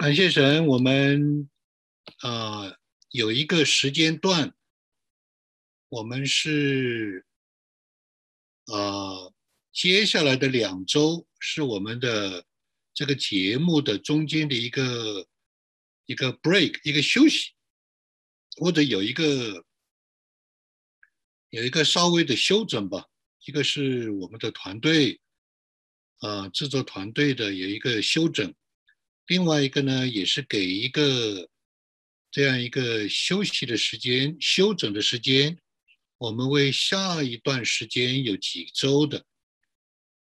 感谢神，我们啊有一个时间段，我们是啊接下来的两周是我们的这个节目的中间的一个一个 break，一个休息，或者有一个有一个稍微的休整吧。一个是我们的团队啊制作团队的有一个休整。另外一个呢，也是给一个这样一个休息的时间、休整的时间。我们为下一段时间有几周的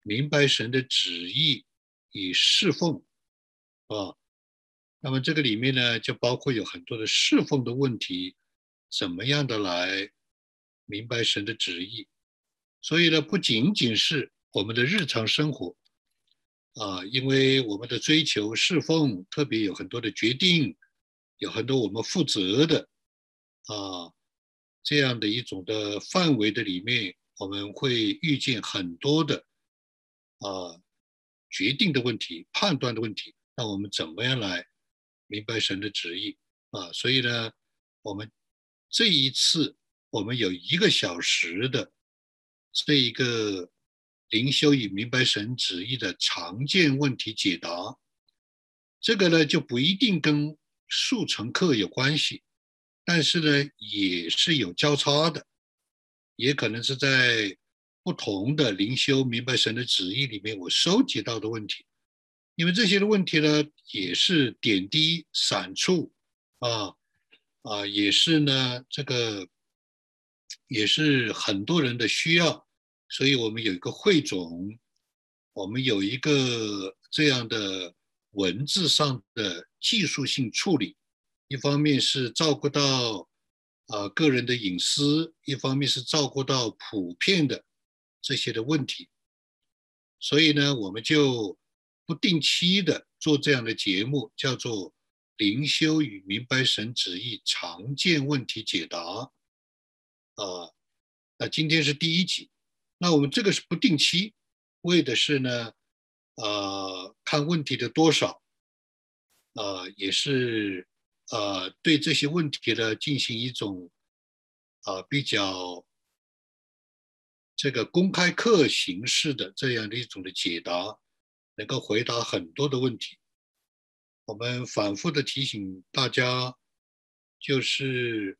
明白神的旨意与侍奉啊。那么这个里面呢，就包括有很多的侍奉的问题，怎么样的来明白神的旨意？所以呢，不仅仅是我们的日常生活。啊，因为我们的追求侍奉，特别有很多的决定，有很多我们负责的啊，这样的一种的范围的里面，我们会遇见很多的啊决定的问题、判断的问题。那我们怎么样来明白神的旨意啊？所以呢，我们这一次我们有一个小时的这一个。灵修与明白神旨意的常见问题解答，这个呢就不一定跟速成课有关系，但是呢也是有交叉的，也可能是在不同的灵修明白神的旨意里面我收集到的问题，因为这些的问题呢也是点滴闪处啊啊，也是呢这个也是很多人的需要。所以我们有一个汇总，我们有一个这样的文字上的技术性处理，一方面是照顾到啊个人的隐私，一方面是照顾到普遍的这些的问题，所以呢，我们就不定期的做这样的节目，叫做“灵修与明白神旨意常见问题解答”，啊，那今天是第一集。那我们这个是不定期，为的是呢，呃，看问题的多少，呃，也是呃对这些问题呢进行一种啊比较这个公开课形式的这样的一种的解答，能够回答很多的问题。我们反复的提醒大家，就是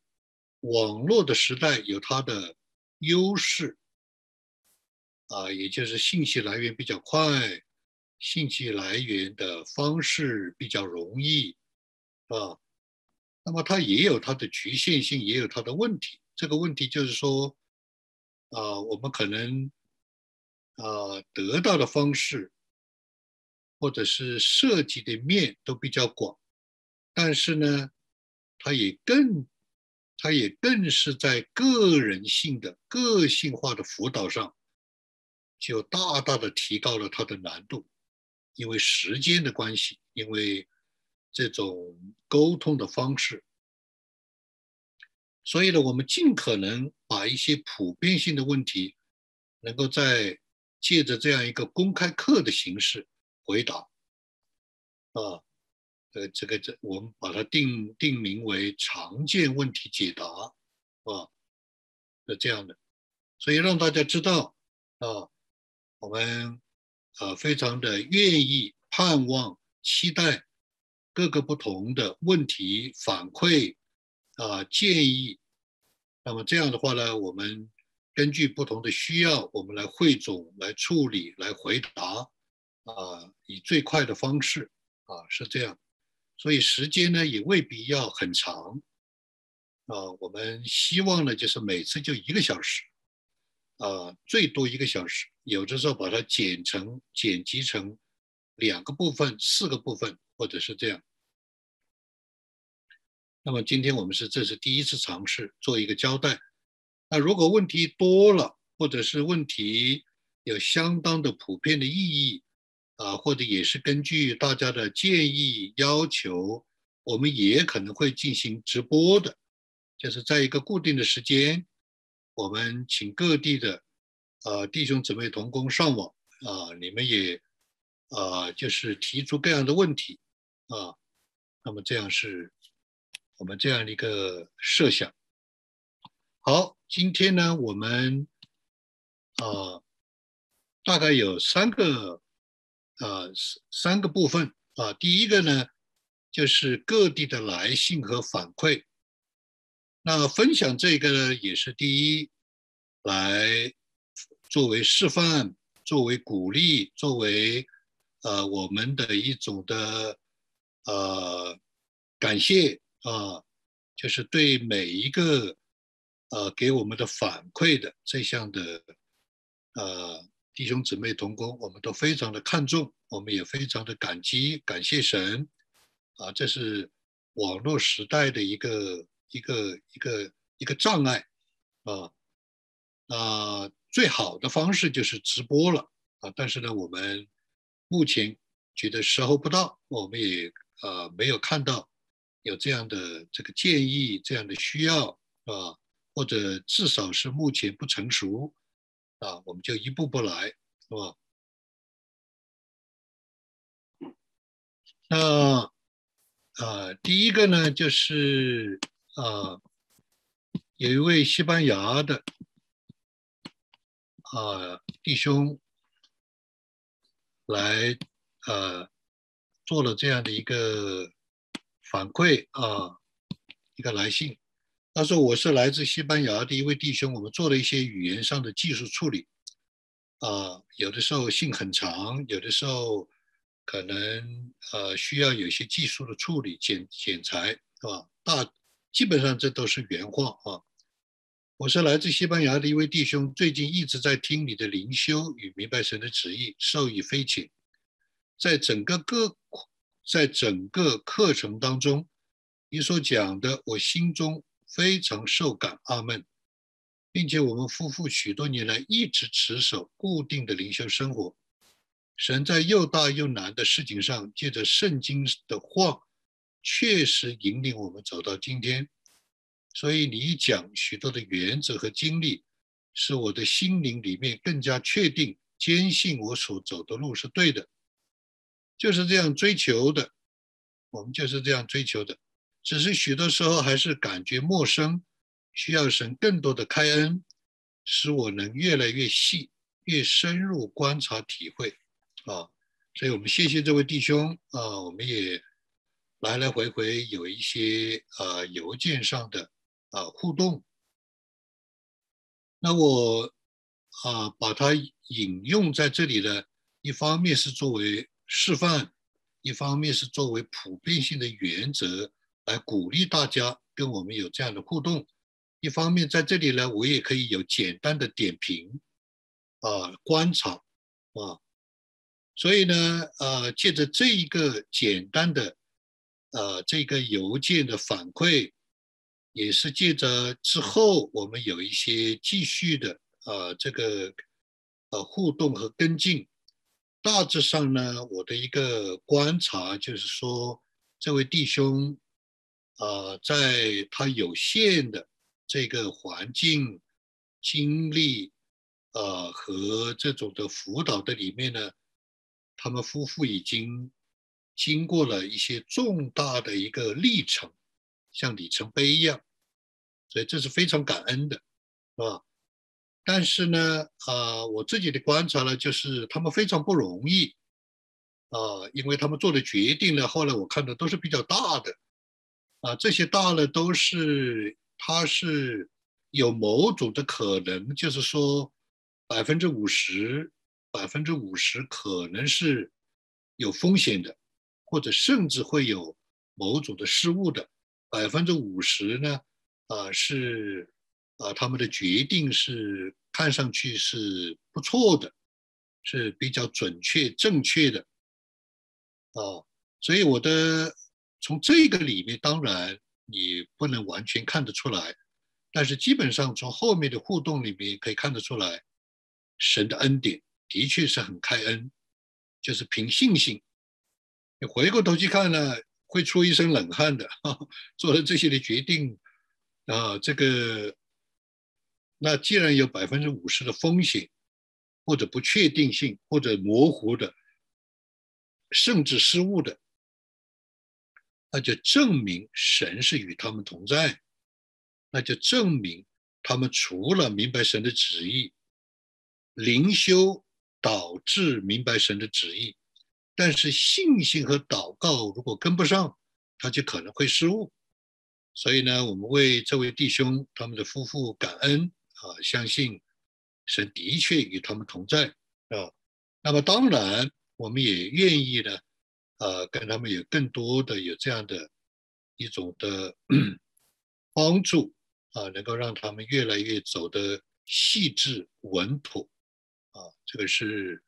网络的时代有它的优势。啊，也就是信息来源比较快，信息来源的方式比较容易，啊，那么它也有它的局限性，也有它的问题。这个问题就是说，啊，我们可能啊得到的方式，或者是涉及的面都比较广，但是呢，它也更，它也更是在个人性的、个性化的辅导上。就大大的提高了它的难度，因为时间的关系，因为这种沟通的方式，所以呢，我们尽可能把一些普遍性的问题，能够在借着这样一个公开课的形式回答，啊，呃，这个这我们把它定定名为常见问题解答，啊，是这样的，所以让大家知道啊。我们呃非常的愿意、盼望、期待各个不同的问题反馈啊建议。那么这样的话呢，我们根据不同的需要，我们来汇总、来处理、来回答啊，以最快的方式啊是这样。所以时间呢也未必要很长啊。我们希望呢就是每次就一个小时。啊，最多一个小时，有的时候把它剪成、剪辑成两个部分、四个部分，或者是这样。那么今天我们是这是第一次尝试做一个交代。那如果问题多了，或者是问题有相当的普遍的意义啊，或者也是根据大家的建议要求，我们也可能会进行直播的，就是在一个固定的时间。我们请各地的呃弟兄姊妹同工上网啊，你们也啊就是提出各样的问题啊，那么这样是我们这样的一个设想。好，今天呢，我们啊大概有三个啊三个部分啊。第一个呢，就是各地的来信和反馈。那分享这个呢，也是第一，来作为示范，作为鼓励，作为呃我们的一种的呃感谢啊，就是对每一个呃给我们的反馈的这项的呃弟兄姊妹同工，我们都非常的看重，我们也非常的感激，感谢神啊，这是网络时代的一个。一个一个一个障碍啊，那最好的方式就是直播了啊。但是呢，我们目前觉得时候不到，我们也呃没有看到有这样的这个建议、这样的需要啊，或者至少是目前不成熟啊，我们就一步步来，是吧？那呃，第一个呢，就是。啊，有一位西班牙的啊弟兄来呃做了这样的一个反馈啊，一个来信。他说：“我是来自西班牙的一位弟兄，我们做了一些语言上的技术处理啊，有的时候信很长，有的时候可能呃需要有些技术的处理剪剪裁，是吧？大。”基本上这都是原话啊！我是来自西班牙的一位弟兄，最近一直在听你的灵修与明白神的旨意，受益匪浅。在整个各在整个课程当中，你所讲的，我心中非常受感，阿门。并且我们夫妇许多年来一直持守固定的灵修生活。神在又大又难的事情上，借着圣经的话。确实引领我们走到今天，所以你讲许多的原则和经历，使我的心灵里面更加确定、坚信我所走的路是对的，就是这样追求的。我们就是这样追求的，只是许多时候还是感觉陌生，需要神更多的开恩，使我能越来越细、越深入观察体会。啊，所以我们谢谢这位弟兄啊，我们也。来来回回有一些呃邮件上的啊互动，那我啊把它引用在这里呢，一方面是作为示范，一方面是作为普遍性的原则来鼓励大家跟我们有这样的互动，一方面在这里呢，我也可以有简单的点评啊观察啊，所以呢呃借着这一个简单的。呃，这个邮件的反馈也是借着之后我们有一些继续的呃这个呃互动和跟进。大致上呢，我的一个观察就是说，这位弟兄啊，在他有限的这个环境、经历呃和这种的辅导的里面呢，他们夫妇已经。经过了一些重大的一个历程，像里程碑一样，所以这是非常感恩的，啊。但是呢，啊，我自己的观察呢，就是他们非常不容易，啊，因为他们做的决定呢，后来我看的都是比较大的，啊，这些大呢都是他是有某种的可能，就是说百分之五十，百分之五十可能是有风险的。或者甚至会有某种的失误的，百分之五十呢？啊，是啊，他们的决定是看上去是不错的，是比较准确正确的，啊，所以我的从这个里面，当然你不能完全看得出来，但是基本上从后面的互动里面可以看得出来，神的恩典的确是很开恩，就是凭信心。你回过头去看呢，会出一身冷汗的。做了这些的决定啊，这个那既然有百分之五十的风险，或者不确定性，或者模糊的，甚至失误的，那就证明神是与他们同在，那就证明他们除了明白神的旨意，灵修导致明白神的旨意，但是信心和祷告如果跟不上，他就可能会失误。所以呢，我们为这位弟兄他们的夫妇感恩啊，相信神的确与他们同在啊。那么当然，我们也愿意呢。呃，跟他们有更多的有这样的一种的 帮助啊，能够让他们越来越走的细致稳妥啊，这个是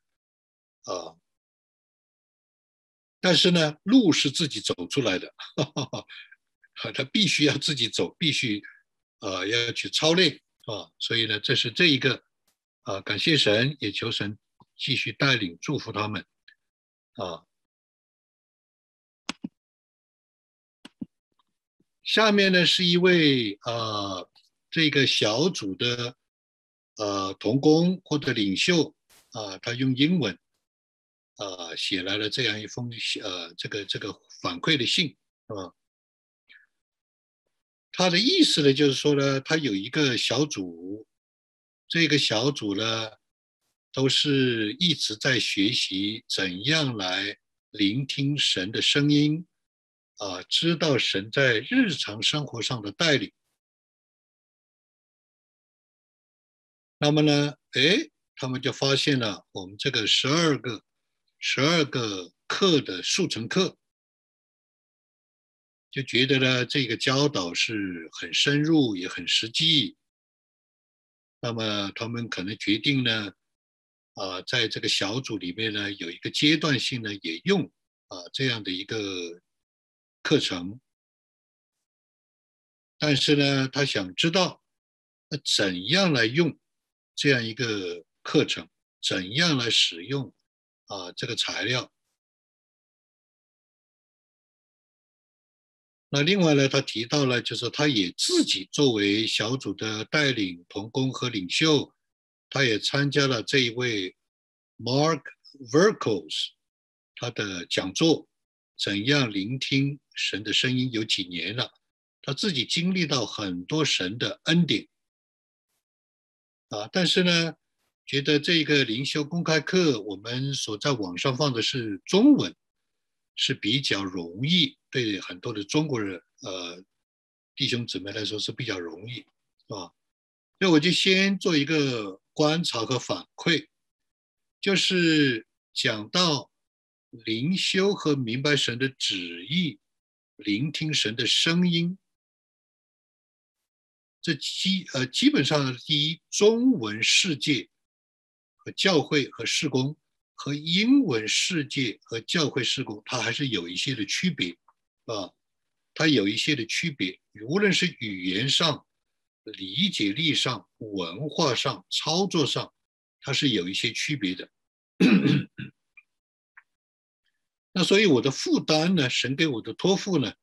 啊，但是呢，路是自己走出来的，哈哈哈他必须要自己走，必须啊要去操练啊，所以呢，这是这一个啊，感谢神，也求神继续带领祝福他们啊。下面呢是一位呃这个小组的呃同工或者领袖啊，他用英文啊写来了这样一封呃这个这个反馈的信啊。他的意思呢就是说呢，他有一个小组，这个小组呢都是一直在学习怎样来聆听神的声音。啊，知道神在日常生活上的带领，那么呢，哎，他们就发现了我们这个十二个、十二个课的速成课，就觉得呢，这个教导是很深入也很实际。那么他们可能决定呢，啊，在这个小组里面呢，有一个阶段性呢，也用啊这样的一个。课程，但是呢，他想知道，那怎样来用这样一个课程，怎样来使用啊这个材料？那另外呢，他提到了，就是他也自己作为小组的带领同工和领袖，他也参加了这一位 Mark Verkos 他的讲座。怎样聆听神的声音？有几年了，他自己经历到很多神的恩典啊！但是呢，觉得这个灵修公开课，我们所在网上放的是中文，是比较容易，对很多的中国人呃弟兄姊妹来说是比较容易，是吧？所以我就先做一个观察和反馈，就是讲到。灵修和明白神的旨意，聆听神的声音，这基呃基本上第一中文世界教会和事工和英文世界和教会事工，它还是有一些的区别啊，它有一些的区别，无论是语言上、理解力上、文化上、操作上，它是有一些区别的。那所以我的负担呢，神给我的托付呢，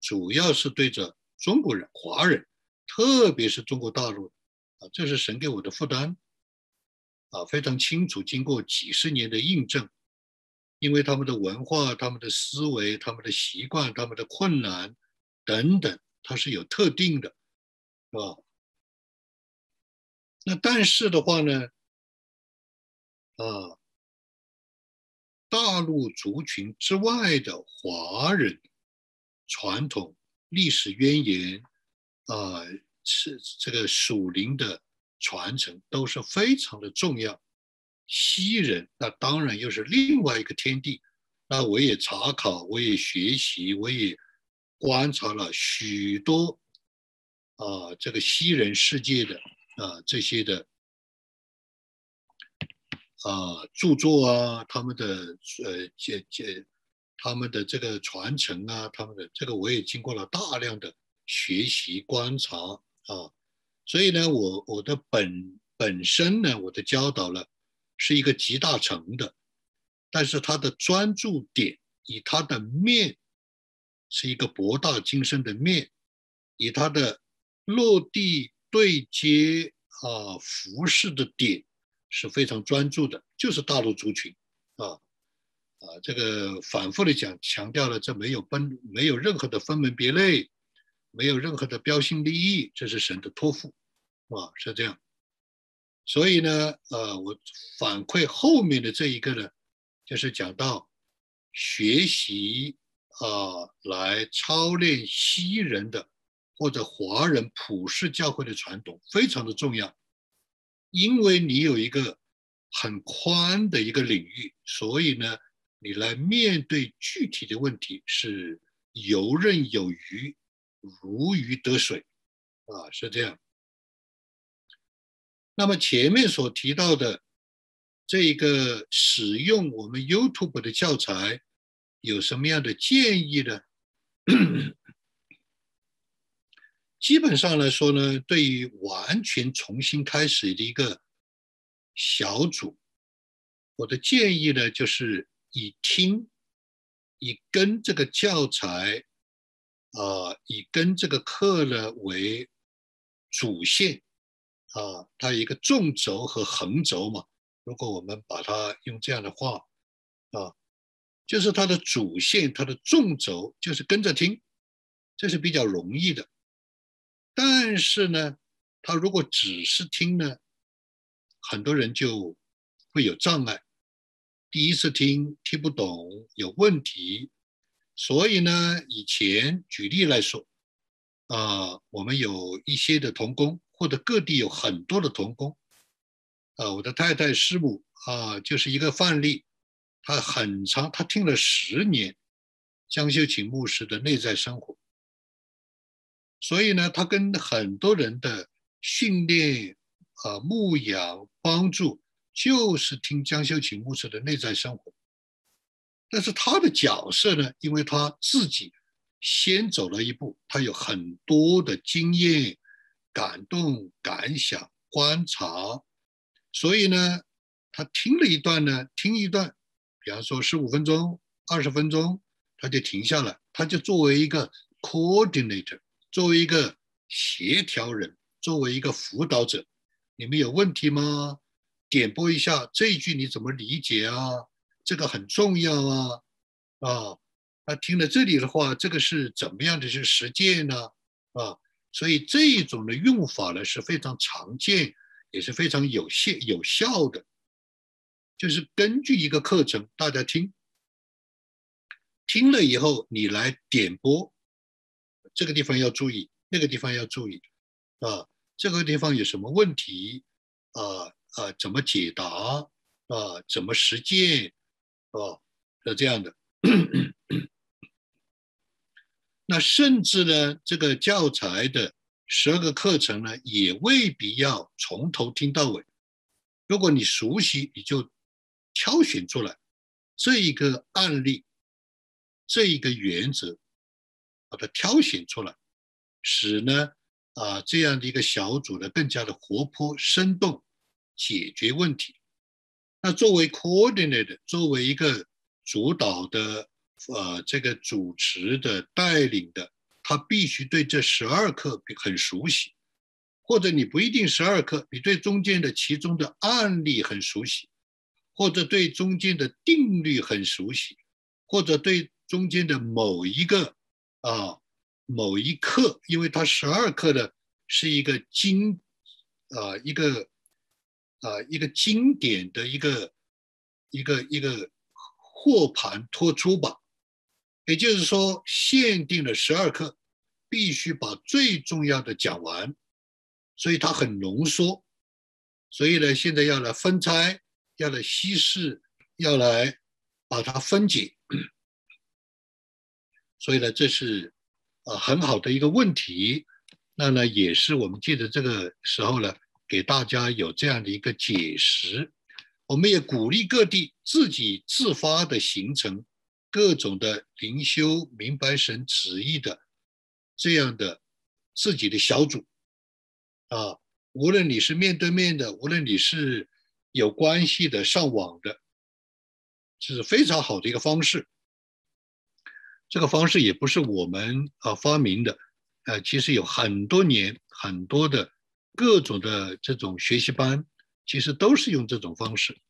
主要是对着中国人、华人，特别是中国大陆，啊，这是神给我的负担，啊，非常清楚，经过几十年的印证，因为他们的文化、他们的思维、他们的习惯、他们的困难等等，它是有特定的，是吧？那但是的话呢，啊。大陆族群之外的华人传统历史渊源，啊，是这个属灵的传承都是非常的重要。西人那当然又是另外一个天地。那我也查考，我也学习，我也观察了许多啊，这个西人世界的啊这些的。啊，著作啊，他们的呃，这这，他们的这个传承啊，他们的这个我也经过了大量的学习观察啊，所以呢，我我的本本身呢，我的教导呢是一个集大成的，但是它的专注点以它的面是一个博大精深的面，以它的落地对接啊，服饰的点。是非常专注的，就是大陆族群啊啊，这个反复的讲强调了，这没有分，没有任何的分门别类，没有任何的标新立异，这是神的托付，啊，是这样。所以呢，呃，我反馈后面的这一个呢，就是讲到学习啊，来操练西人的或者华人普世教会的传统，非常的重要，因为你有一个很宽的一个领域，所以呢。你来面对具体的问题是游刃有余，如鱼得水，啊，是这样。那么前面所提到的这个使用我们 YouTube 的教材有什么样的建议呢？基本上来说呢，对于完全重新开始的一个小组，我的建议呢就是。以听，以跟这个教材，啊，以跟这个课呢为主线，啊，它一个纵轴和横轴嘛。如果我们把它用这样的话，啊，就是它的主线，它的纵轴就是跟着听，这是比较容易的。但是呢，他如果只是听呢，很多人就会有障碍。第一次听听不懂有问题，所以呢，以前举例来说，啊，我们有一些的童工，或者各地有很多的童工，啊，我的太太师母啊，就是一个范例，他很长，他听了十年江修琴牧师的内在生活，所以呢，他跟很多人的训练啊、牧养、帮助。就是听江修琴牧师的内在生活，但是他的角色呢，因为他自己先走了一步，他有很多的经验、感动、感想、观察，所以呢，他听了一段呢，听一段，比方说十五分钟、二十分钟，他就停下来，他就作为一个 coordinator，作为一个协调人，作为一个辅导者，你们有问题吗？点播一下这一句你怎么理解啊？这个很重要啊！啊，那听了这里的话，这个是怎么样的去实践呢？啊，所以这一种的用法呢是非常常见，也是非常有效有效的。就是根据一个课程，大家听，听了以后你来点播，这个地方要注意，那个地方要注意，啊，这个地方有什么问题啊？啊，怎么解答啊？怎么实践哦？是这样的。那甚至呢，这个教材的十二个课程呢，也未必要从头听到尾。如果你熟悉，你就挑选出来这一个案例，这一个原则，把它挑选出来，使呢啊这样的一个小组呢更加的活泼生动。解决问题。那作为 coordinator，作为一个主导的，呃，这个主持的、带领的，他必须对这十二课很熟悉，或者你不一定十二课，你对中间的其中的案例很熟悉，或者对中间的定律很熟悉，或者对中间的某一个啊某一课，因为它十二课的是一个经啊一个。啊，一个经典的一个一个一个货盘托出吧，也就是说，限定了十二课，必须把最重要的讲完，所以它很浓缩，所以呢，现在要来分拆，要来稀释，要来把它分解，所以呢，这是啊很好的一个问题，那呢，也是我们记得这个时候呢。给大家有这样的一个解释，我们也鼓励各地自己自发的形成各种的灵修、明白神旨意的这样的自己的小组啊。无论你是面对面的，无论你是有关系的、上网的，这是非常好的一个方式。这个方式也不是我们啊发明的，呃，其实有很多年很多的。各种的这种学习班，其实都是用这种方式，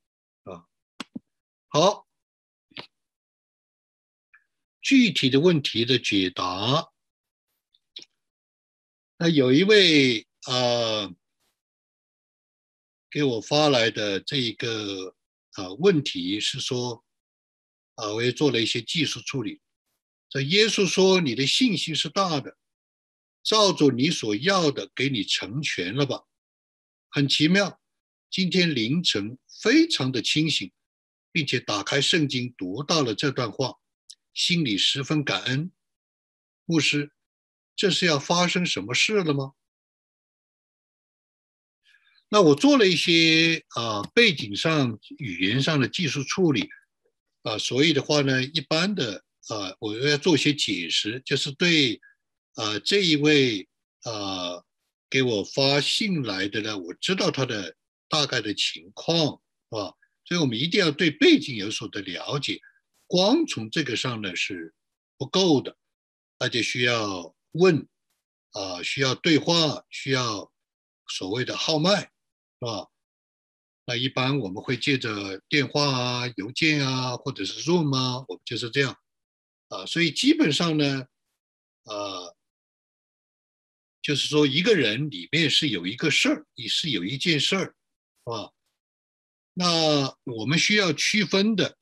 啊，好，具体的问题的解答。那有一位啊，给我发来的这一个啊问题是说，啊，我也做了一些技术处理。这耶稣说：“你的信心是大的，照着你所要的给你成全了吧？”很奇妙，今天凌晨非常的清醒，并且打开圣经读到了这段话，心里十分感恩。牧师。这是要发生什么事了吗？那我做了一些啊背景上语言上的技术处理啊，所以的话呢，一般的啊，我要做一些解释，就是对啊这一位啊给我发信来的呢，我知道他的大概的情况啊，所以我们一定要对背景有所的了解，光从这个上呢是不够的，大家需要。问啊，需要对话，需要所谓的号脉，是吧？那一般我们会借着电话啊、邮件啊，或者是 Zoom 啊，我们就是这样啊。所以基本上呢，呃，就是说一个人里面是有一个事儿，你是有一件事儿，啊？那我们需要区分的，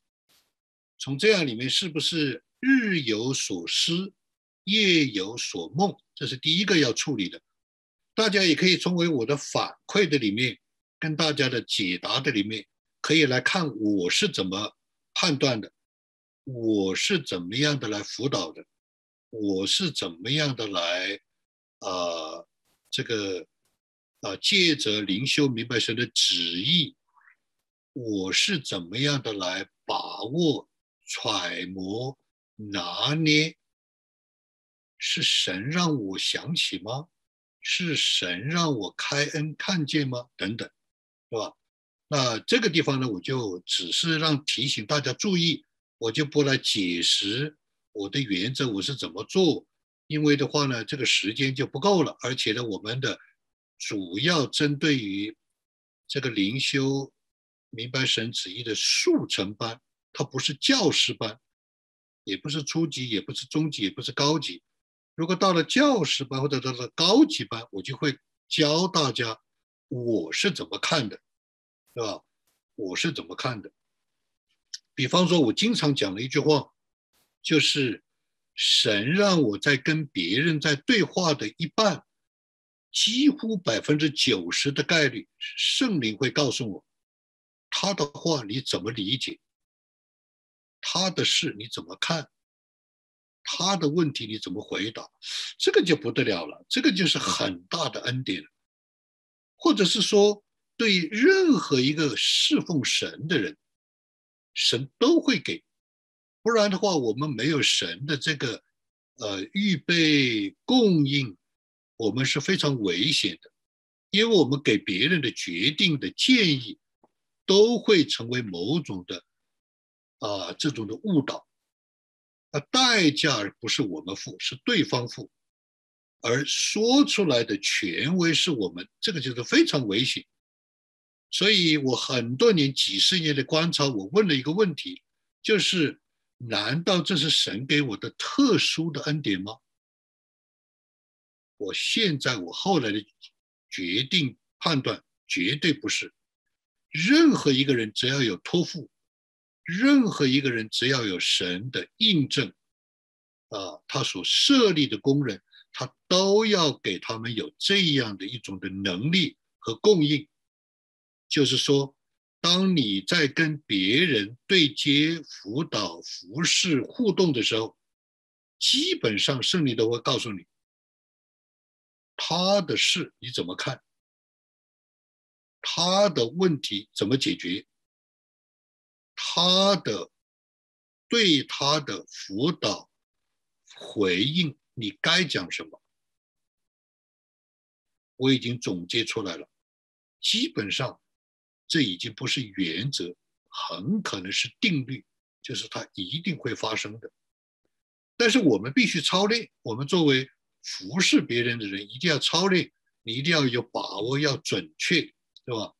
从这样里面是不是日有所思？夜有所梦，这是第一个要处理的。大家也可以从为我的反馈的里面，跟大家的解答的里面，可以来看我是怎么判断的，我是怎么样的来辅导的，我是怎么样的来啊这个啊借着灵修明白神的旨意，我是怎么样的来把握、揣摩、拿捏。是神让我想起吗？是神让我开恩看见吗？等等，是吧？那这个地方呢，我就只是让提醒大家注意，我就不来解释我的原则我是怎么做，因为的话呢，这个时间就不够了。而且呢，我们的主要针对于这个灵修明白神旨意的速成班，它不是教师班，也不是初级，也不是中级，也不是高级。如果到了教师班或者到了高级班，我就会教大家我是怎么看的，对吧？我是怎么看的？比方说，我经常讲的一句话，就是神让我在跟别人在对话的一半，几乎百分之九十的概率，圣灵会告诉我他的话你怎么理解，他的事你怎么看。他的问题你怎么回答？这个就不得了了，这个就是很大的恩典。或者是说，对任何一个侍奉神的人，神都会给，不然的话，我们没有神的这个呃预备供应，我们是非常危险的，因为我们给别人的决定的建议，都会成为某种的啊这种的误导。那代价不是我们付，是对方付，而说出来的权威是我们，这个就是非常危险。所以我很多年、几十年的观察，我问了一个问题，就是：难道这是神给我的特殊的恩典吗？我现在我后来的决定判断，绝对不是。任何一个人只要有托付。任何一个人只要有神的印证，啊，他所设立的工人，他都要给他们有这样的一种的能力和供应。就是说，当你在跟别人对接、辅导、服侍、互动的时候，基本上圣灵都会告诉你，他的事你怎么看，他的问题怎么解决。他的对他的辅导回应，你该讲什么？我已经总结出来了，基本上这已经不是原则，很可能是定律，就是它一定会发生的。但是我们必须操练，我们作为服侍别人的人，一定要操练，你一定要有把握，要准确，对吧？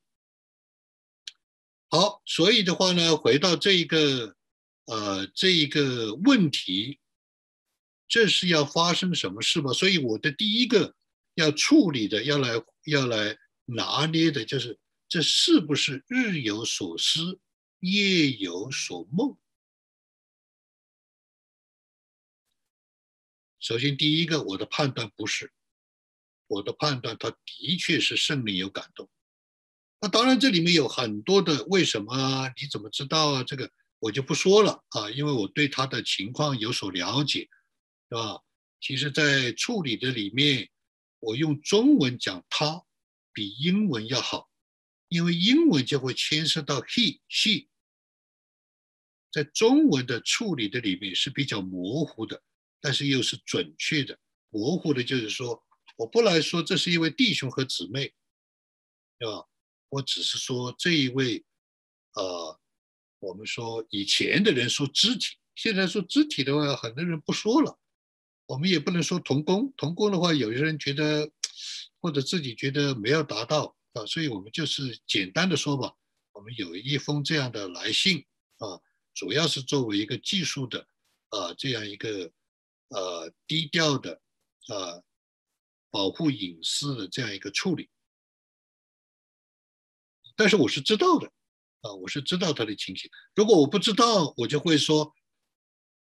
好，所以的话呢，回到这一个，呃，这一个问题这是要发生什么事吗？所以我的第一个要处理的，要来要来拿捏的，就是这是不是日有所思，夜有所梦？首先，第一个，我的判断不是，我的判断，他的确是圣灵有感动。那当然，这里面有很多的为什么啊？你怎么知道啊？这个我就不说了啊，因为我对他的情况有所了解，是吧？其实，在处理的里面，我用中文讲他比英文要好，因为英文就会牵涉到 he、she，在中文的处理的里面是比较模糊的。但是又是准确的，模糊的，就是说，我不来说这是一位弟兄和姊妹，对吧？我只是说这一位，呃，我们说以前的人说肢体，现在说肢体的话，很多人不说了。我们也不能说同工，同工的话，有些人觉得或者自己觉得没有达到啊，所以我们就是简单的说吧，我们有一封这样的来信啊，主要是作为一个技术的啊这样一个。呃，低调的，呃，保护隐私的这样一个处理，但是我是知道的，啊，我是知道他的情形。如果我不知道，我就会说，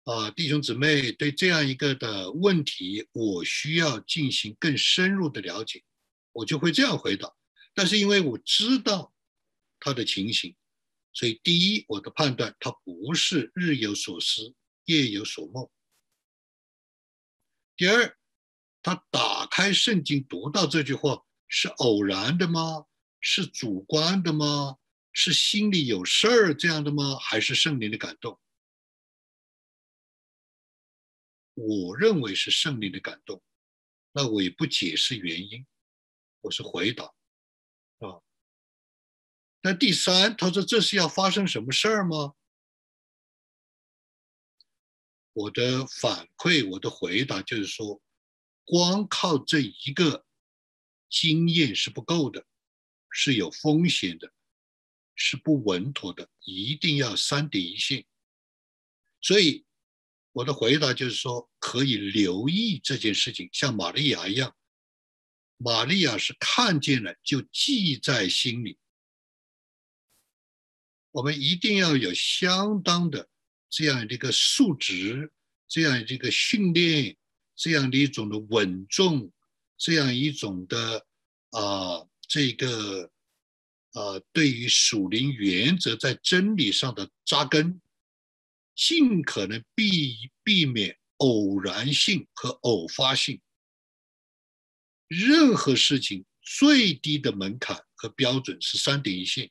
啊，弟兄姊妹，对这样一个的问题，我需要进行更深入的了解，我就会这样回答。但是因为我知道他的情形，所以第一，我的判断，他不是日有所思，夜有所梦。第二，他打开圣经读到这句话是偶然的吗？是主观的吗？是心里有事儿这样的吗？还是圣灵的感动？我认为是圣灵的感动，那我也不解释原因，我是回答。那第三，他说这是要发生什么事儿吗？我的反馈，我的回答就是说，光靠这一个经验是不够的，是有风险的，是不稳妥的，一定要三点一线。所以我的回答就是说，可以留意这件事情，像玛利亚一样，玛利亚是看见了就记在心里。我们一定要有相当的。这样的一个素质，这样一个训练，这样的一种的稳重，这样一种的啊，这个啊，对于属灵原则在真理上的扎根，尽可能避避免偶然性和偶发性。任何事情最低的门槛和标准是三点一线。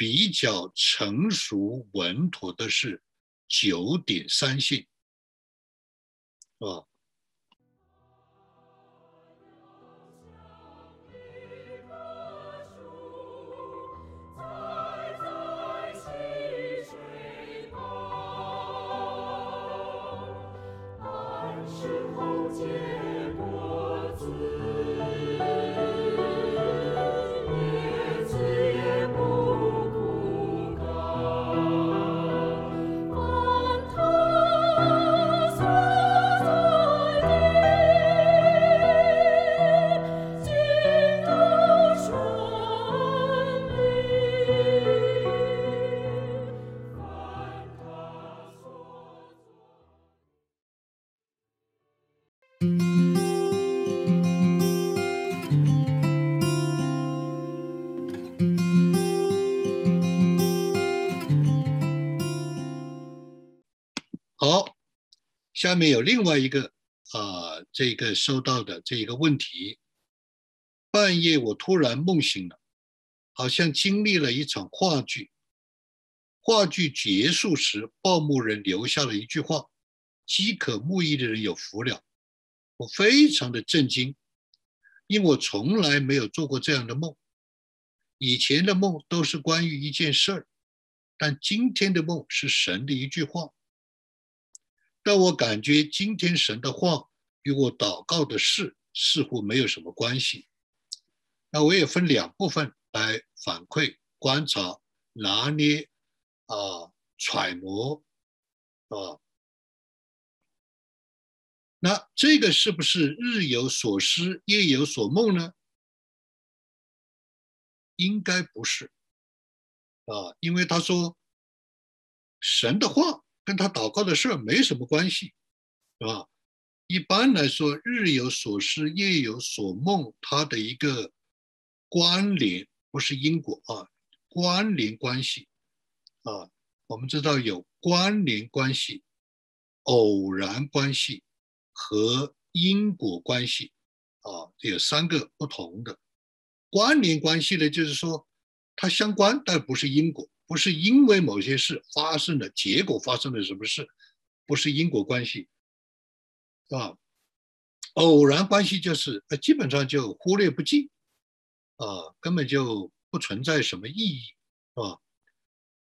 比较成熟稳妥的是九点三线，是吧？下面有另外一个啊，这个收到的这一个问题。半夜我突然梦醒了，好像经历了一场话剧。话剧结束时，报幕人留下了一句话：“饥渴慕义的人有福了。”我非常的震惊，因为我从来没有做过这样的梦。以前的梦都是关于一件事儿，但今天的梦是神的一句话。但我感觉今天神的话与我祷告的事似乎没有什么关系。那我也分两部分来反馈、观察、拿捏、啊揣摩，啊。那这个是不是日有所思，夜有所梦呢？应该不是啊，因为他说神的话跟他祷告的事儿没什么关系，是吧？一般来说，日有所思，夜有所梦，它的一个关联不是因果啊，关联关系啊，我们知道有关联关系、偶然关系。和因果关系啊，有三个不同的关联关系呢，就是说它相关，但不是因果，不是因为某些事发生了，结果发生了什么事，不是因果关系，啊，偶然关系就是呃，基本上就忽略不计啊，根本就不存在什么意义，啊，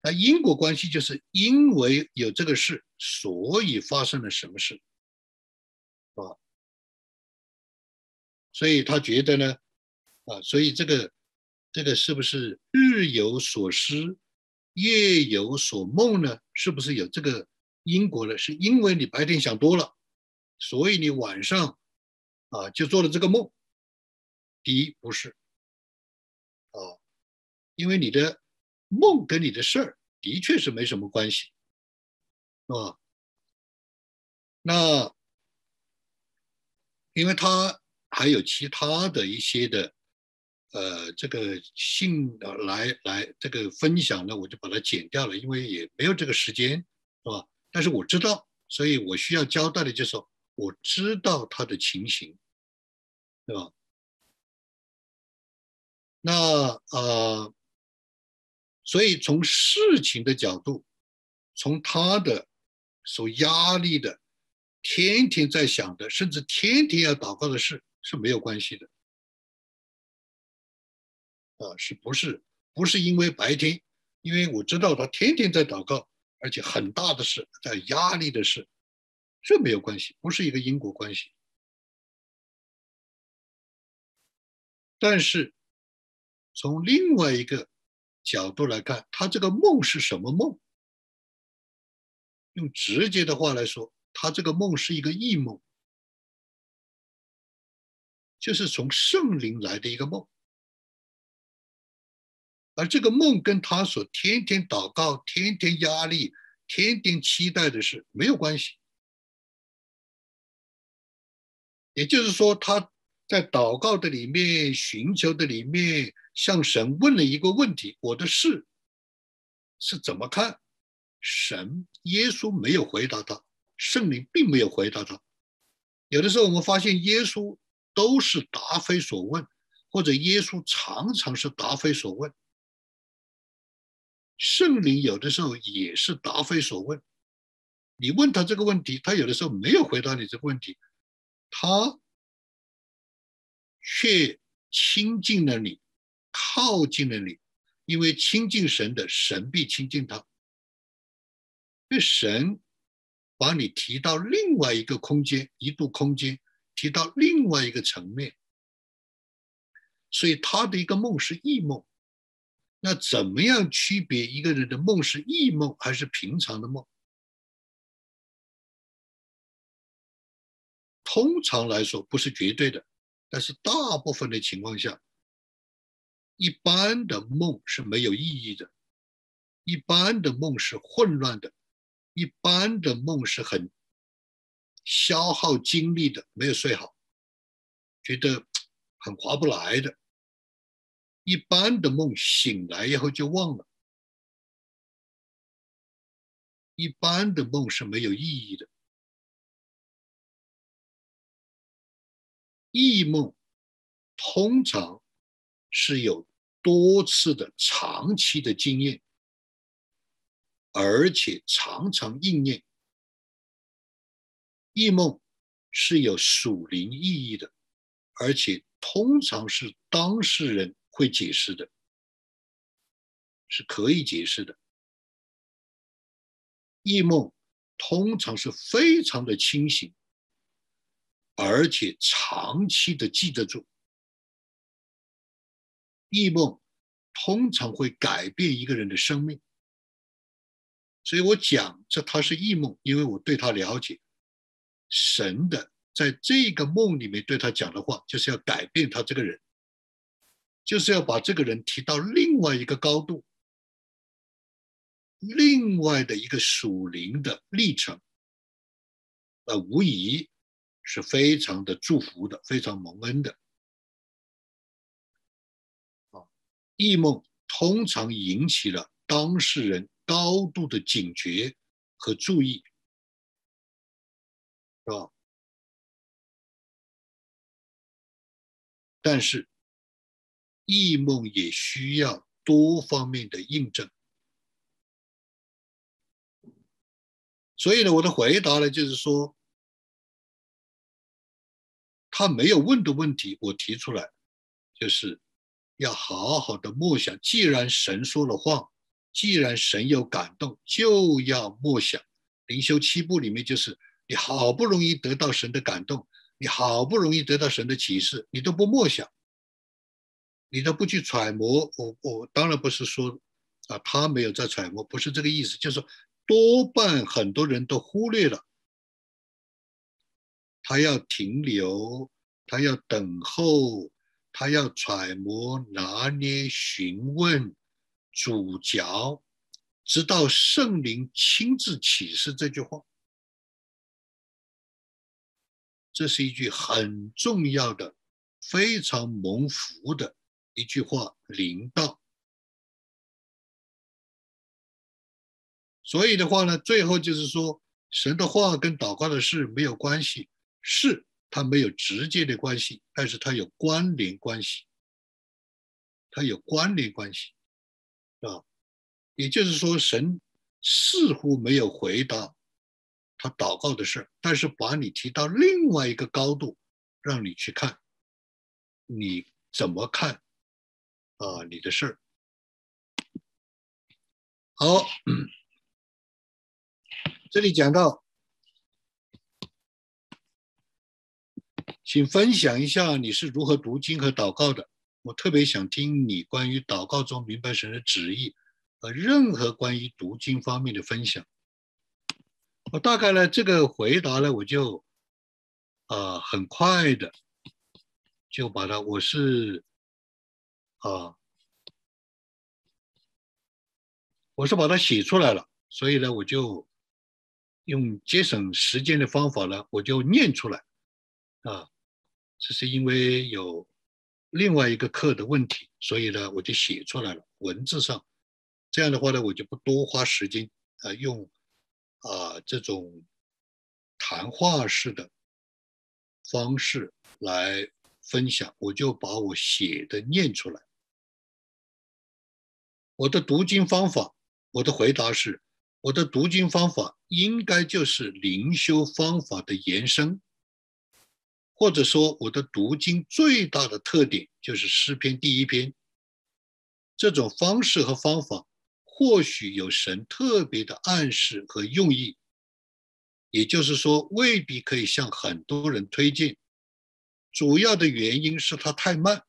那因果关系就是因为有这个事，所以发生了什么事。啊，所以他觉得呢，啊，所以这个这个是不是日有所思，夜有所梦呢？是不是有这个因果呢？是因为你白天想多了，所以你晚上啊就做了这个梦。第一不是，啊，因为你的梦跟你的事儿的确是没什么关系，啊，那。因为他还有其他的一些的，呃，这个信来来这个分享呢，我就把它剪掉了，因为也没有这个时间，是吧？但是我知道，所以我需要交代的就是我知道他的情形，对吧？那呃，所以从事情的角度，从他的受压力的。天天在想的，甚至天天要祷告的事是没有关系的，啊，是不是？不是因为白天，因为我知道他天天在祷告，而且很大的事，在压力的事，这没有关系，不是一个因果关系。但是从另外一个角度来看，他这个梦是什么梦？用直接的话来说。他这个梦是一个异梦，就是从圣灵来的一个梦，而这个梦跟他所天天祷告、天天压力、天天期待的事没有关系。也就是说，他在祷告的里面、寻求的里面，向神问了一个问题：我的事是怎么看？神、耶稣没有回答他。圣灵并没有回答他。有的时候，我们发现耶稣都是答非所问，或者耶稣常常是答非所问。圣灵有的时候也是答非所问。你问他这个问题，他有的时候没有回答你这个问题，他却亲近了你，靠近了你，因为亲近神的神必亲近他。这神。把你提到另外一个空间，一度空间，提到另外一个层面，所以他的一个梦是异梦。那怎么样区别一个人的梦是异梦还是平常的梦？通常来说不是绝对的，但是大部分的情况下，一般的梦是没有意义的，一般的梦是混乱的。一般的梦是很消耗精力的，没有睡好，觉得很划不来的。一般的梦醒来以后就忘了，一般的梦是没有意义的。异梦通常是有多次的长期的经验。而且常常应验，异梦是有属灵意义的，而且通常是当事人会解释的，是可以解释的。异梦通常是非常的清醒，而且长期的记得住。异梦通常会改变一个人的生命。所以我讲这他是异梦，因为我对他了解，神的在这个梦里面对他讲的话，就是要改变他这个人，就是要把这个人提到另外一个高度，另外的一个属灵的历程。那无疑是非常的祝福的，非常蒙恩的。啊，异梦通常引起了当事人高度的警觉和注意。是吧？但是，异梦也需要多方面的印证。所以呢，我的回答呢，就是说，他没有问的问题，我提出来，就是要好好的默想。既然神说了话，既然神有感动，就要默想。灵修七步里面就是。你好不容易得到神的感动，你好不容易得到神的启示，你都不默想，你都不去揣摩。我我当然不是说啊，他没有在揣摩，不是这个意思，就是多半很多人都忽略了，他要停留，他要等候，他要揣摩、拿捏、询问、主教，直到圣灵亲自启示这句话。这是一句很重要的、非常蒙福的一句话，灵道。所以的话呢，最后就是说，神的话跟祷告的事没有关系，是它没有直接的关系，但是它有关联关系，它有关联关系，啊，也就是说，神似乎没有回答。他祷告的事但是把你提到另外一个高度，让你去看，你怎么看啊？你的事儿好，这里讲到，请分享一下你是如何读经和祷告的。我特别想听你关于祷告中明白神的旨意和任何关于读经方面的分享。我大概呢，这个回答呢，我就，啊，很快的就把它，我是，啊，我是把它写出来了，所以呢，我就用节省时间的方法呢，我就念出来，啊，这是因为有另外一个课的问题，所以呢，我就写出来了，文字上，这样的话呢，我就不多花时间，啊，用。啊，这种谈话式的方式来分享，我就把我写的念出来。我的读经方法，我的回答是：我的读经方法应该就是灵修方法的延伸，或者说我的读经最大的特点就是诗篇第一篇。这种方式和方法。或许有神特别的暗示和用意，也就是说，未必可以向很多人推荐。主要的原因是它太慢。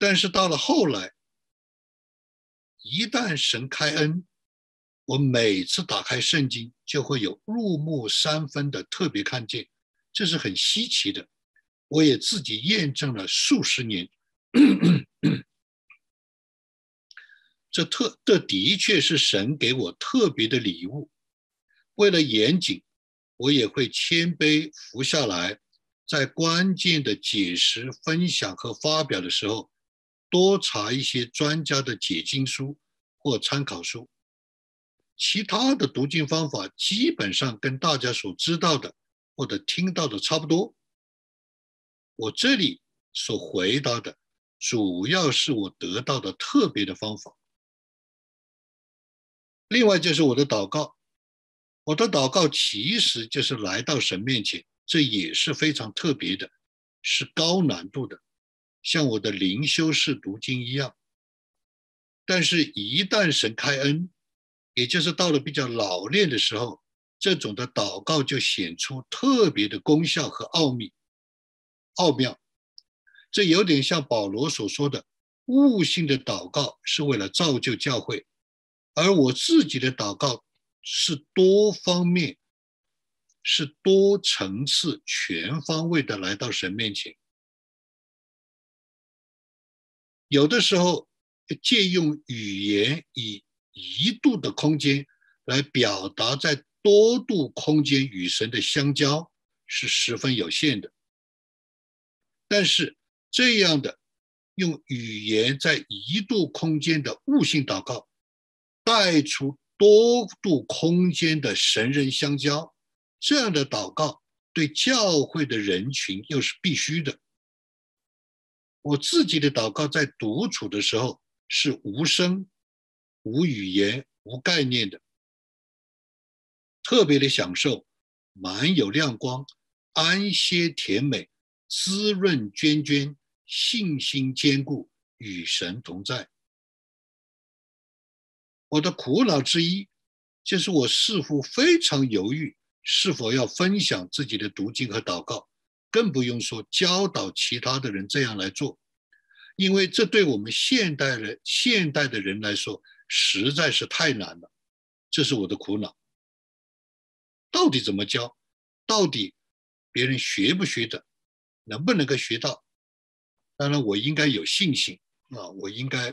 但是到了后来，一旦神开恩，我每次打开圣经就会有入木三分的特别看见，这是很稀奇的。我也自己验证了数十年。这特这的确是神给我特别的礼物。为了严谨，我也会谦卑服下来，在关键的解释、分享和发表的时候，多查一些专家的解经书或参考书。其他的读经方法基本上跟大家所知道的或者听到的差不多。我这里所回答的，主要是我得到的特别的方法。另外就是我的祷告，我的祷告其实就是来到神面前，这也是非常特别的，是高难度的，像我的灵修式读经一样。但是，一旦神开恩，也就是到了比较老练的时候，这种的祷告就显出特别的功效和奥秘、奥妙。这有点像保罗所说的，悟性的祷告是为了造就教会。而我自己的祷告是多方面是多层次、全方位的来到神面前。有的时候借用语言以一度的空间来表达在多度空间与神的相交，是十分有限的。但是这样的用语言在一度空间的悟性祷告，带出多度空间的神人相交，这样的祷告对教会的人群又是必须的。我自己的祷告在独处的时候是无声、无语言、无概念的，特别的享受，满有亮光，安歇甜美，滋润涓涓，信心坚固，与神同在。我的苦恼之一，就是我似乎非常犹豫，是否要分享自己的读经和祷告。更不用说教导其他的人这样来做，因为这对我们现代人、现代的人来说实在是太难了。这是我的苦恼。到底怎么教？到底别人学不学的？能不能够学到？当然，我应该有信心啊！我应该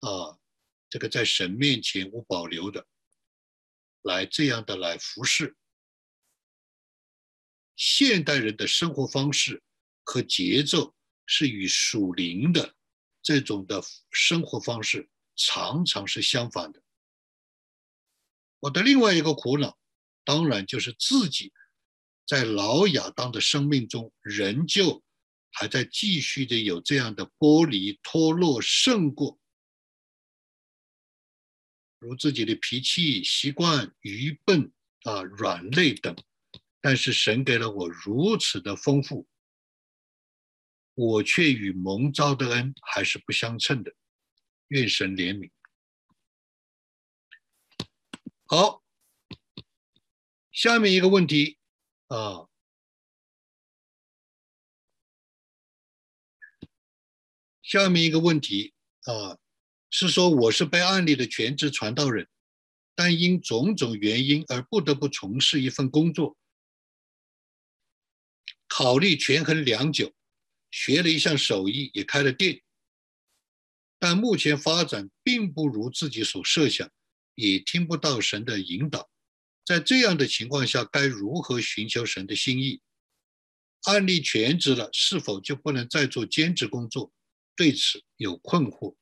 啊，这个在神面前无保留的来这样的来服侍。现代人的生活方式和节奏是与属灵的这种的生活方式常常是相反的。我的另外一个苦恼，当然就是自己在老亚当的生命中，仍旧还在继续的有这样的剥离、脱落、胜过，如自己的脾气、习惯、愚笨啊、软肋等。但是神给了我如此的丰富，我却与蒙召的恩还是不相称的。愿神怜悯。好，下面一个问题啊，下面一个问题啊，是说我是被案例的全职传道人，但因种种原因而不得不从事一份工作。考虑权衡良久，学了一项手艺，也开了店，但目前发展并不如自己所设想，也听不到神的引导。在这样的情况下，该如何寻求神的心意？案例全职了，是否就不能再做兼职工作？对此有困惑。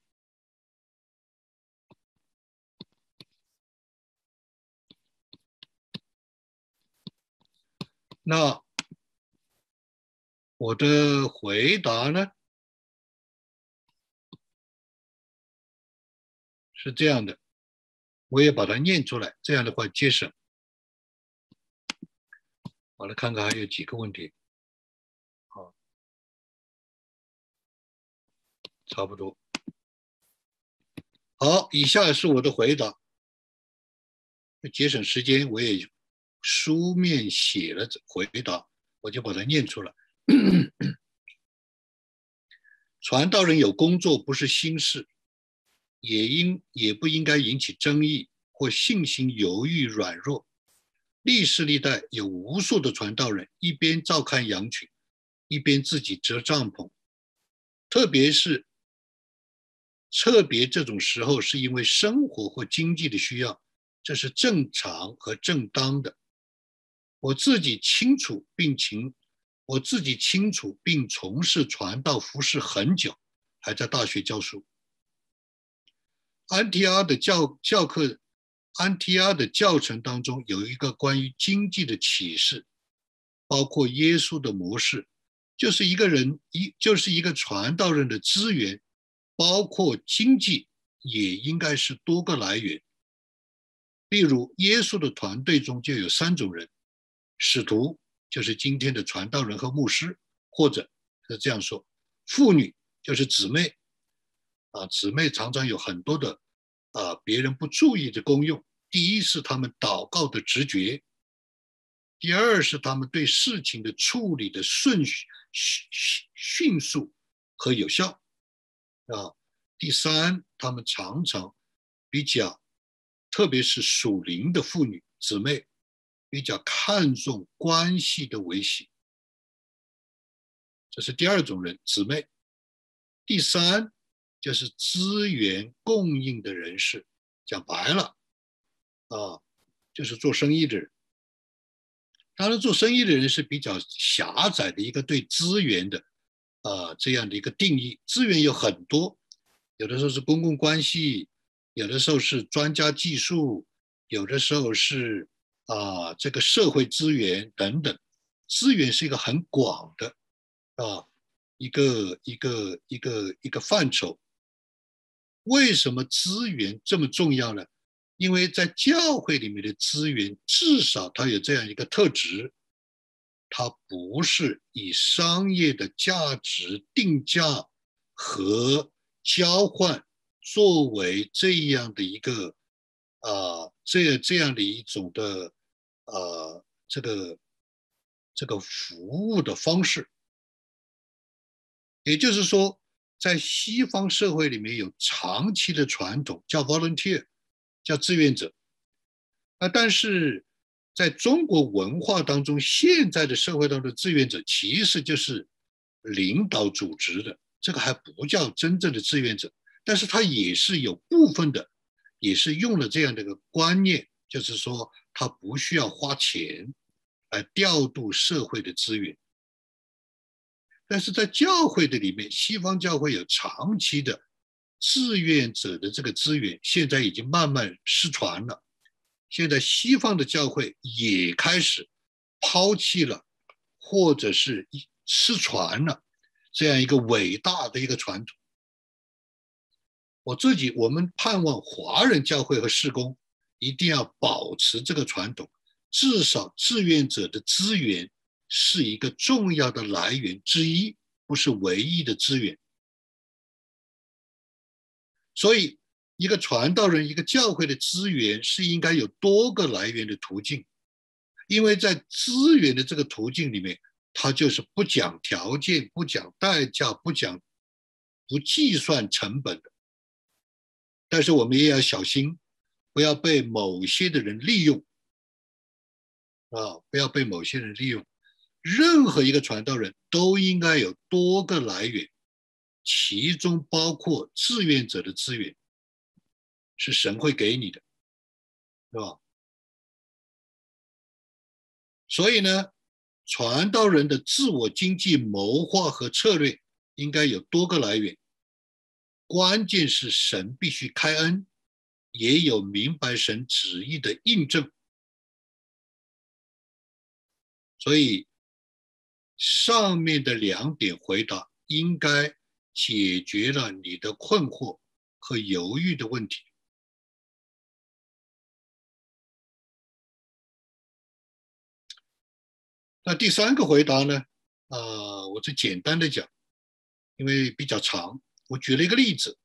那？我的回答呢是这样的，我也把它念出来，这样的话节省。好了，看看还有几个问题。好，差不多。好，以下是我的回答。节省时间，我也书面写了回答，我就把它念出来。传道人有工作不是心事，也应也不应该引起争议或信心犹豫软弱。历世历代有无数的传道人一边照看羊群，一边自己折帐篷。特别是特别这种时候，是因为生活或经济的需要，这是正常和正当的。我自己清楚并情。我自己清楚，并从事传道服饰很久，还在大学教书。安提阿的教教课，安提阿的教程当中有一个关于经济的启示，包括耶稣的模式，就是一个人一就是一个传道人的资源，包括经济也应该是多个来源。例如，耶稣的团队中就有三种人：使徒。就是今天的传道人和牧师，或者是这样说，妇女就是姊妹，啊，姊妹常常有很多的啊别人不注意的功用。第一是他们祷告的直觉，第二是他们对事情的处理的顺序迅迅速和有效，啊，第三他们常常比较，特别是属灵的妇女姊妹。比较看重关系的维系，这是第二种人姊妹。第三就是资源供应的人士，讲白了啊，就是做生意的人。当然，做生意的人是比较狭窄的一个对资源的啊这样的一个定义。资源有很多，有的时候是公共关系，有的时候是专家技术，有的时候是啊这个社会资源等等。资源是一个很广的啊。一个一个一个一个范畴，为什么资源这么重要呢？因为在教会里面的资源，至少它有这样一个特质，它不是以商业的价值定价和交换作为这样的一个啊，这这样的一种的呃，这个这个服务的方式。也就是说，在西方社会里面有长期的传统，叫 volunteer，叫志愿者。啊，但是在中国文化当中，现在的社会当中志愿者其实就是领导组织的，这个还不叫真正的志愿者。但是他也是有部分的，也是用了这样的一个观念，就是说他不需要花钱来调度社会的资源。但是在教会的里面，西方教会有长期的志愿者的这个资源，现在已经慢慢失传了。现在西方的教会也开始抛弃了，或者是失传了这样一个伟大的一个传统。我自己，我们盼望华人教会和事工一定要保持这个传统，至少志愿者的资源。是一个重要的来源之一，不是唯一的资源。所以，一个传道人、一个教会的资源是应该有多个来源的途径，因为在资源的这个途径里面，它就是不讲条件、不讲代价、不讲不计算成本的。但是，我们也要小心，不要被某些的人利用啊！不要被某些人利用。任何一个传道人都应该有多个来源，其中包括志愿者的资源，是神会给你的，是吧？所以呢，传道人的自我经济谋划和策略应该有多个来源，关键是神必须开恩，也有明白神旨意的印证，所以。上面的两点回答应该解决了你的困惑和犹豫的问题。那第三个回答呢？啊，我就简单的讲，因为比较长，我举了一个例子，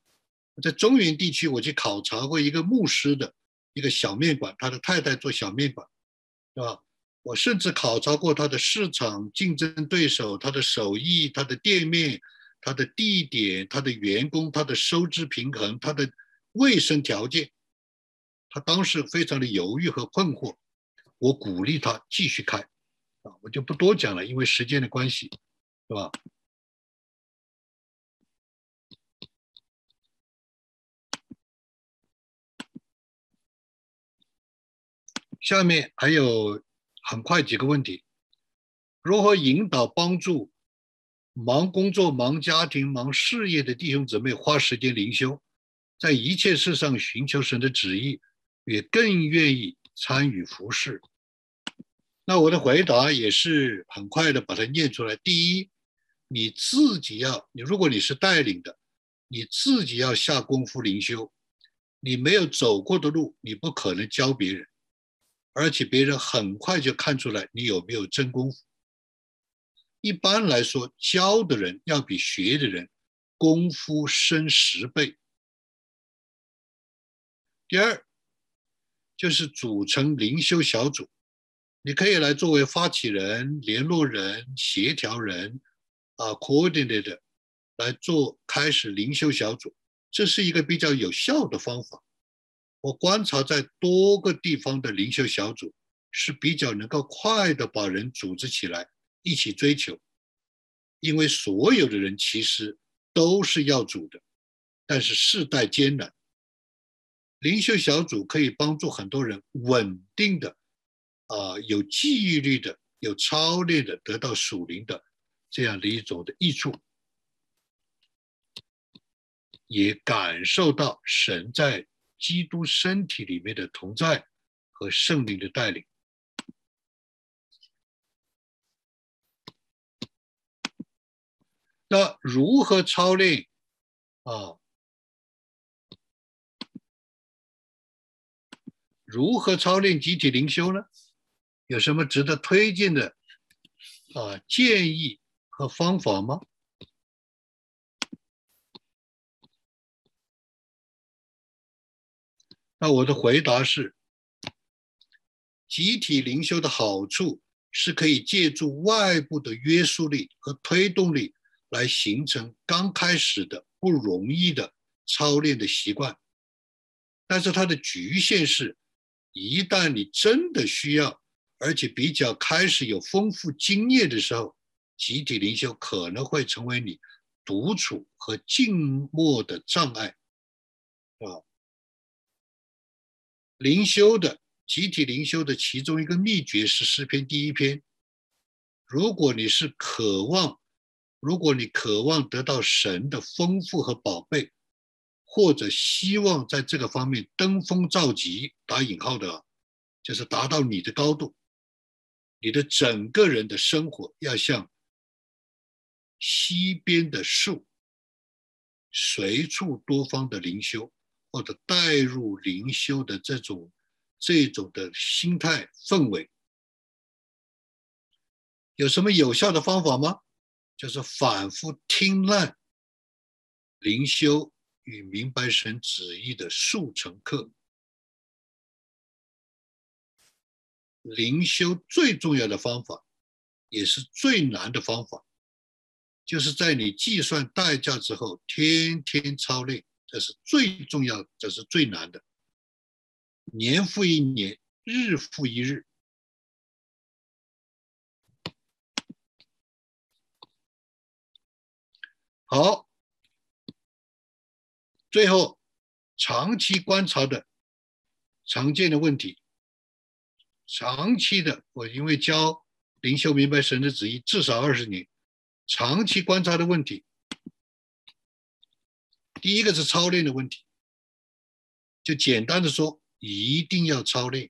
在中原地区，我去考察过一个牧师的一个小面馆，他的太太做小面馆，是吧？我甚至考察过他的市场竞争对手、他的手艺、他的店面、他的地点、他的员工、他的收支平衡、他的卫生条件。他当时非常的犹豫和困惑，我鼓励他继续开，啊，我就不多讲了，因为时间的关系，是吧？下面还有。很快几个问题：如何引导帮助忙工作、忙家庭、忙事业的弟兄姊妹花时间灵修，在一切事上寻求神的旨意，也更愿意参与服侍？那我的回答也是很快的把它念出来。第一，你自己要，你如果你是带领的，你自己要下功夫灵修。你没有走过的路，你不可能教别人。而且别人很快就看出来你有没有真功夫。一般来说，教的人要比学的人功夫深十倍。第二，就是组成灵修小组，你可以来作为发起人、联络人、协调人，啊，coordinator 来做开始灵修小组，这是一个比较有效的方法。我观察在多个地方的灵修小组，是比较能够快的把人组织起来一起追求，因为所有的人其实都是要主的，但是世代艰难。灵修小组可以帮助很多人稳定的，啊，有记忆力的、有操练的，得到属灵的这样的一种的益处，也感受到神在基督身体里面的同在和圣灵的带领。那如何操练啊？如何操练集体灵修呢？有什么值得推荐的啊建议和方法吗？那我的回答是：集体灵修的好处是可以借助外部的约束力和推动力来形成刚开始的不容易的操练的习惯，但是它的局限是。一旦你真的需要，而且比较开始有丰富经验的时候，集体灵修可能会成为你独处和静默的障碍，啊。灵修的集体灵修的其中一个秘诀是诗篇第一篇。如果你是渴望，如果你渴望得到神的丰富和宝贝。或者希望在这个方面登峰造极（打引号的），就是达到你的高度，你的整个人的生活要像西边的树，随处多方的灵修，或者带入灵修的这种这种的心态氛围，有什么有效的方法吗？就是反复听烂灵修。与明白神旨意的速成课，灵修最重要的方法，也是最难的方法，就是在你计算代价之后，天天操练，这是最重要，这是最难的。年复一年，日复一日。好。最后，长期观察的常见的问题，长期的我因为教灵修明白神的旨意至少二十年，长期观察的问题，第一个是操练的问题，就简单的说，一定要操练，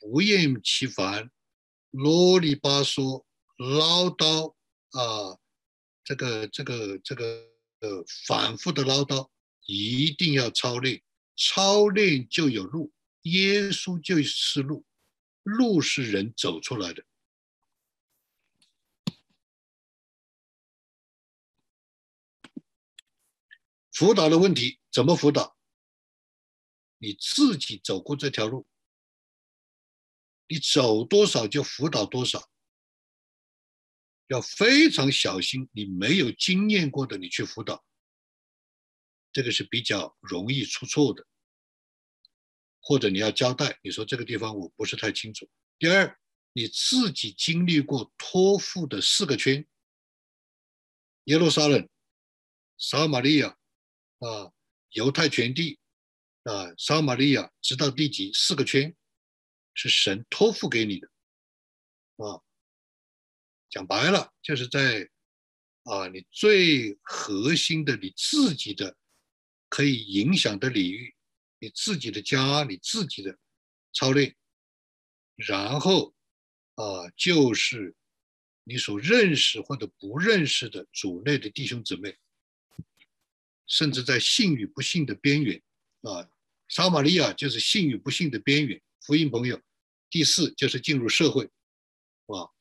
不厌其烦，啰里吧嗦唠叨啊，这个这个这个呃反复的唠叨。一定要操练，操练就有路，耶稣就是路，路是人走出来的。辅导的问题怎么辅导？你自己走过这条路，你走多少就辅导多少，要非常小心。你没有经验过的，你去辅导。这个是比较容易出错的，或者你要交代，你说这个地方我不是太清楚。第二，你自己经历过托付的四个圈：耶路撒冷、撒玛利亚、啊犹太全地、啊撒玛利亚，直到地极？四个圈是神托付给你的，啊，讲白了就是在啊你最核心的你自己的。可以影响的领域，你自己的家，你自己的操练，然后啊，就是你所认识或者不认识的主内的弟兄姊妹，甚至在信与不信的边缘啊，撒玛利亚就是信与不信的边缘。福音朋友，第四就是进入社会，啊，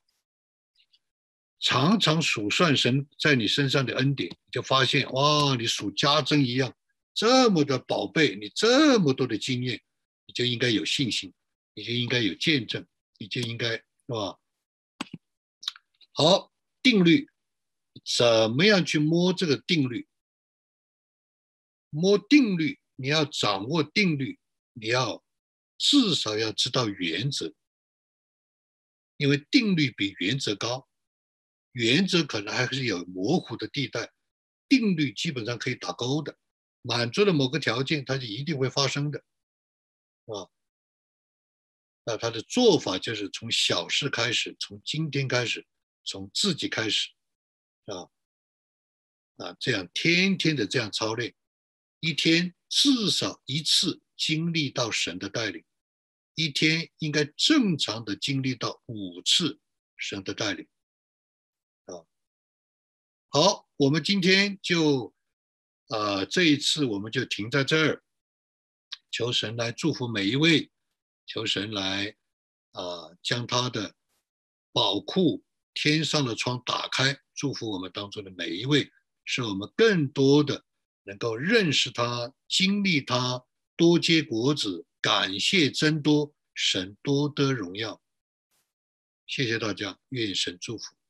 常常数算神在你身上的恩典，就发现哇，你数家珍一样。这么的宝贝，你这么多的经验，你就应该有信心，你就应该有见证，你就应该是吧？好，定律，怎么样去摸这个定律？摸定律，你要掌握定律，你要至少要知道原则。因为定律比原则高，原则可能还是有模糊的地带，定律基本上可以打勾的，满足了某个条件，它就一定会发生的，啊。那他的做法就是从小事开始，从今天开始，从自己开始，啊啊，这样天天的这样操练，一天至少一次经历到神的带领。一天应该正常的经历到五次神的带领，啊，好，我们今天就，呃，这一次我们就停在这儿，求神来祝福每一位，求神来，啊，将他的宝库天上的窗打开，祝福我们当中的每一位，使我们更多的能够认识他，经历他，多结果子。感谢增多，神多得荣耀。谢谢大家，愿神祝福。